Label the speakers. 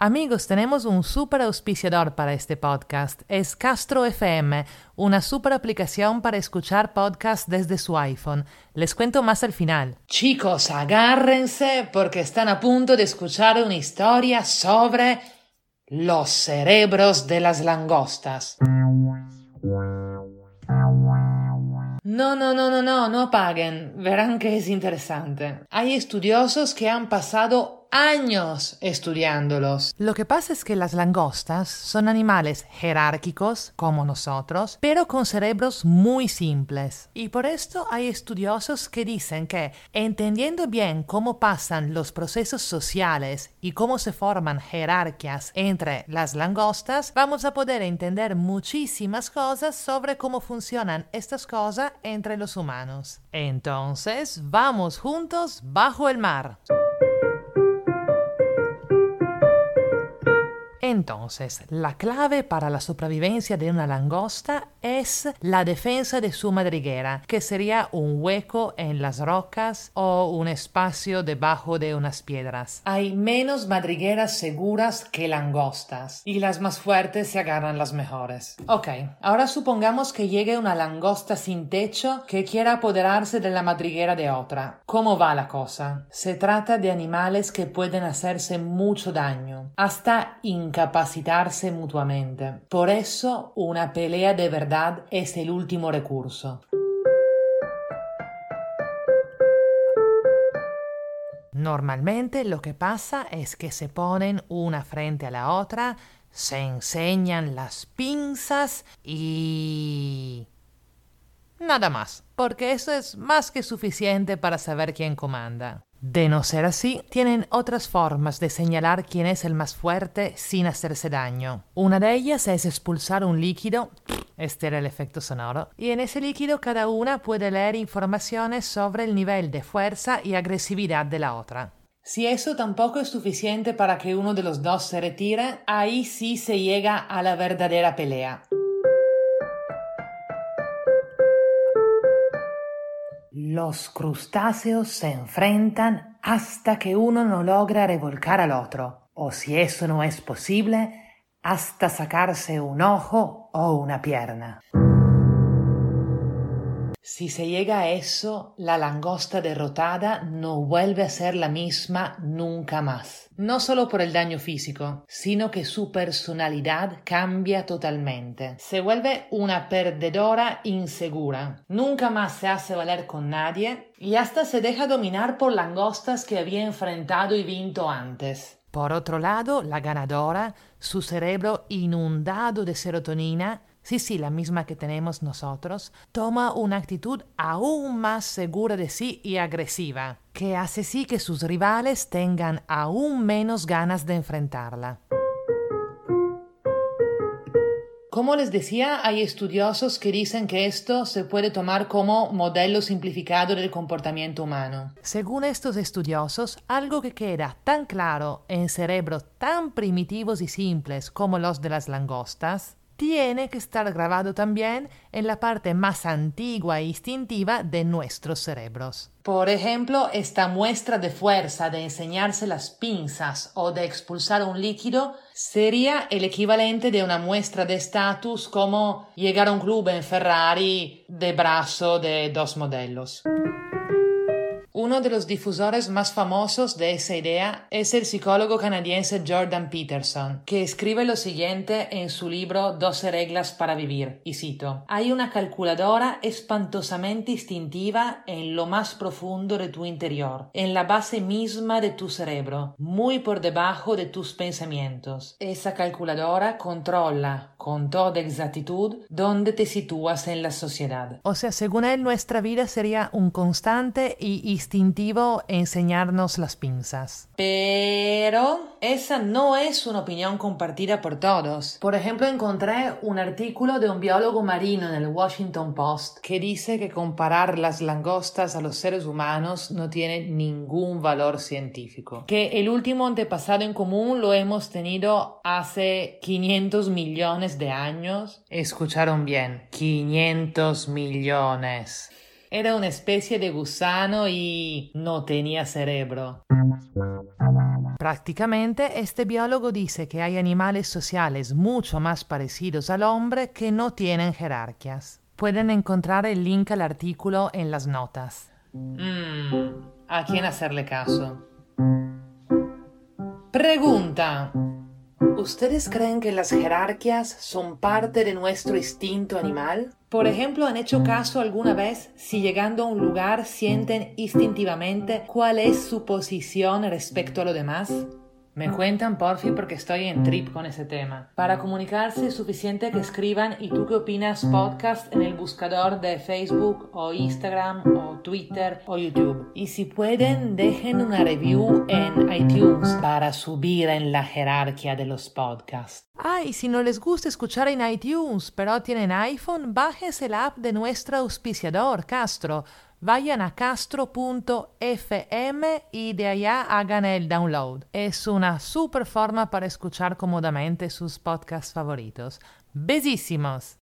Speaker 1: Amigos, tenemos un super auspiciador para este podcast. Es Castro FM, una super aplicación para escuchar podcasts desde su iPhone. Les cuento más al final. Chicos, agárrense porque están a punto de escuchar una historia sobre los cerebros de las langostas. No, no, no, no, no, no paguen. Verán que es interesante. Hay estudiosos que han pasado años estudiándolos. Lo que pasa es que las langostas son animales jerárquicos, como nosotros, pero con cerebros muy simples. Y por esto hay estudiosos que dicen que, entendiendo bien cómo pasan los procesos sociales y cómo se forman jerarquías entre las langostas, vamos a poder entender muchísimas cosas sobre cómo funcionan estas cosas entre los humanos. Entonces, vamos juntos bajo el mar. Entonces, la clave para la supervivencia de una langosta es la defensa de su madriguera, que sería un hueco en las rocas o un espacio debajo de unas piedras. Hay menos madrigueras seguras que langostas, y las más fuertes se agarran las mejores. Ok, ahora supongamos que llegue una langosta sin techo que quiera apoderarse de la madriguera de otra. ¿Cómo va la cosa? Se trata de animales que pueden hacerse mucho daño, hasta capacitarse mutuamente. Por eso una pelea de verdad es el último recurso. Normalmente lo que pasa es que se ponen una frente a la otra, se enseñan las pinzas y... Nada más, porque eso es más que suficiente para saber quién comanda. De no ser así, tienen otras formas de señalar quién es el más fuerte sin hacerse daño. Una de ellas es expulsar un líquido, este era el efecto sonoro, y en ese líquido cada una puede leer informaciones sobre el nivel de fuerza y agresividad de la otra. Si eso tampoco es suficiente para que uno de los dos se retire, ahí sí se llega a la verdadera pelea. Los crustáceos se enfrentan hasta que uno no logra revolcar al otro, o si eso no es posible, hasta sacarse un ojo o una pierna. Si se llega a eso, la langosta derrotada no vuelve a ser la misma nunca más. No solo por el daño físico, sino que su personalidad cambia totalmente. Se vuelve una perdedora insegura. Nunca más se hace valer con nadie y hasta se deja dominar por langostas que había enfrentado y vinto antes. Por otro lado, la ganadora, su cerebro inundado de serotonina, sí, sí, la misma que tenemos nosotros, toma una actitud aún más segura de sí y agresiva, que hace sí que sus rivales tengan aún menos ganas de enfrentarla. Como les decía, hay estudiosos que dicen que esto se puede tomar como modelo simplificado del comportamiento humano. Según estos estudiosos, algo que queda tan claro en cerebros tan primitivos y simples como los de las langostas, tiene que estar grabado también en la parte más antigua e instintiva de nuestros cerebros. Por ejemplo, esta muestra de fuerza de enseñarse las pinzas o de expulsar un líquido sería el equivalente de una muestra de estatus como llegar a un club en Ferrari de brazo de dos modelos. Uno de los difusores más famosos de esa idea es el psicólogo canadiense Jordan Peterson, que escribe lo siguiente en su libro Doce reglas para vivir, y cito, Hay una calculadora espantosamente instintiva en lo más profundo de tu interior, en la base misma de tu cerebro, muy por debajo de tus pensamientos. Esa calculadora controla con toda exactitud dónde te sitúas en la sociedad. O sea, según él, nuestra vida sería un constante y instintivo enseñarnos las pinzas. Pero esa no es una opinión compartida por todos. Por ejemplo, encontré un artículo de un biólogo marino en el Washington Post que dice que comparar las langostas a los seres humanos no tiene ningún valor científico. Que el último antepasado en común lo hemos tenido hace 500 millones de años. Escucharon bien, 500 millones. Era una especie de gusano y no tenía cerebro. Prácticamente, este biólogo dice que hay animales sociales mucho más parecidos al hombre que no tienen jerarquias. Pueden encontrar el link al artículo en las notas. Mm, ¿A quién hacerle caso? Pregunta. ¿Ustedes creen que las jerarquias son parte de nuestro instinto animal? Por ejemplo, ¿han hecho caso alguna vez si llegando a un lugar sienten instintivamente cuál es su posición respecto a lo demás? Me cuentan, porfi, porque estoy en trip con ese tema. Para comunicarse es suficiente que escriban ¿y tú qué opinas podcast en el buscador de Facebook o Instagram o Twitter o YouTube? Y si pueden, dejen una review en iTunes para subir en la jerarquía de los podcasts. Ah, y si no les gusta escuchar en iTunes, pero tienen iPhone, bájense la app de nuestro auspiciador, Castro vayan a castro.fm y de allá hagan el download. Es una super forma para escuchar cómodamente sus podcasts favoritos. Besísimos.